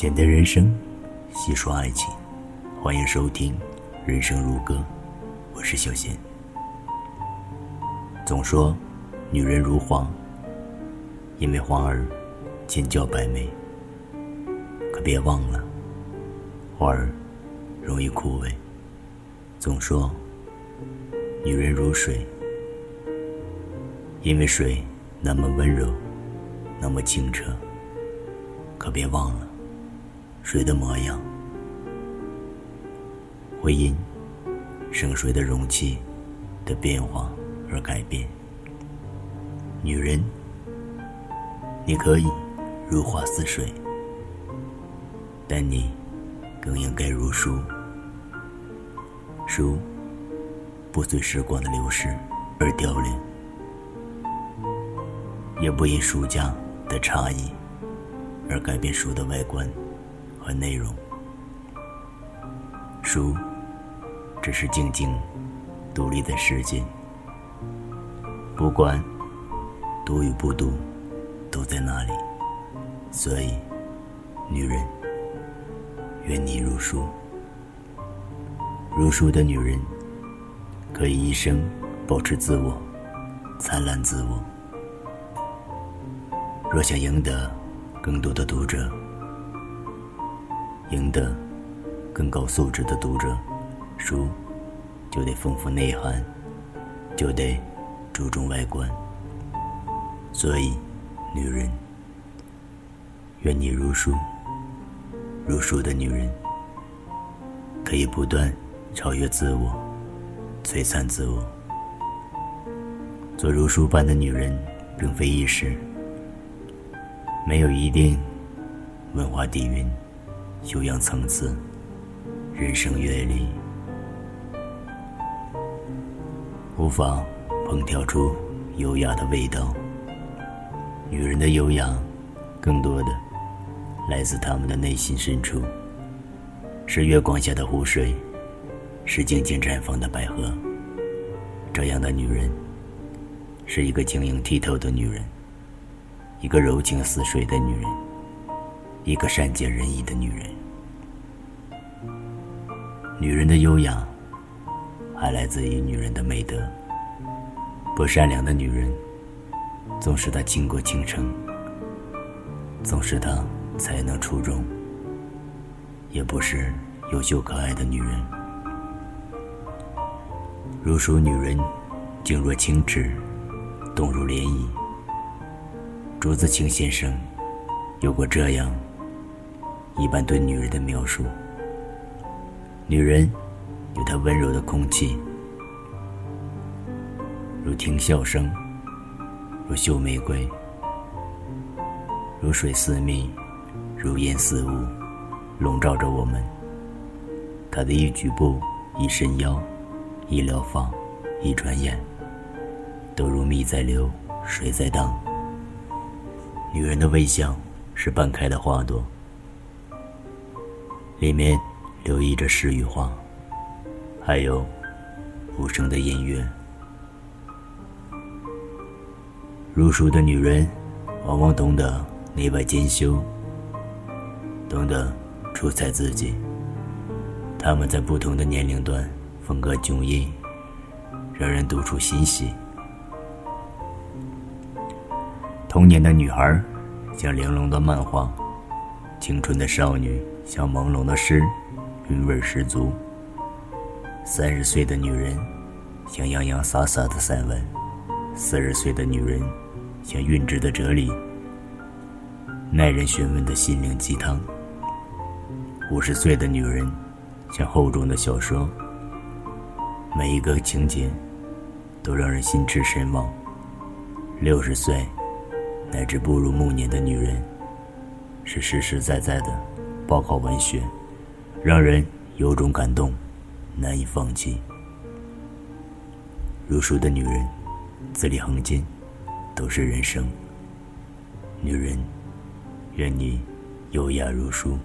简单人生，细说爱情，欢迎收听《人生如歌》，我是小贤。总说女人如花，因为花儿千娇百媚，可别忘了，花儿容易枯萎。总说女人如水，因为水那么温柔，那么清澈，可别忘了。水的模样，会因生水的容器的变化而改变。女人，你可以如花似水，但你更应该如书。书不随时光的流逝而凋零，也不因书架的差异而改变书的外观。和内容，书只是静静独立的世界，不管读与不读，都在那里。所以，女人，愿你如书。如书的女人，可以一生保持自我，灿烂自我。若想赢得更多的读者。赢得更高素质的读者，书就得丰富内涵，就得注重外观。所以，女人，愿你如书。如书的女人，可以不断超越自我，璀璨自我。做如书般的女人，并非易事，没有一定文化底蕴。修养层次，人生阅历，无法烹调出优雅的味道。女人的优雅，更多的来自她们的内心深处。是月光下的湖水，是静静绽放的百合。这样的女人，是一个晶莹剔透的女人，一个柔情似水的女人。一个善解人意的女人，女人的优雅，还来自于女人的美德。不善良的女人，总是她倾国倾城，总是她才能出众，也不是优秀可爱的女人。如书女人，静若清池，动如涟漪。朱自清先生有过这样。一般对女人的描述：女人有她温柔的空气，如听笑声，如嗅玫瑰，如水似蜜，如烟似雾，笼罩着我们。她的一举步、一伸腰、一撩发、一转眼，都如蜜在流，水在荡。女人的微笑是半开的花朵。里面留意着诗与画，还有无声的音乐。入书的女人，往往懂得内外兼修，懂得出彩自己。她们在不同的年龄段，风格迥异，让人读出欣喜。童年的女孩，像玲珑的漫画。青春的少女像朦胧的诗，韵味十足。三十岁的女人像洋洋洒洒的散文，四十岁的女人像韵致的哲理，耐人寻味的心灵鸡汤。五十岁的女人像厚重的小说，每一个情节都让人心驰神往。六十岁乃至步入暮年的女人。是实实在在的报告文学，让人有种感动，难以放弃。如书的女人，字里行间都是人生。女人，愿你优雅如书。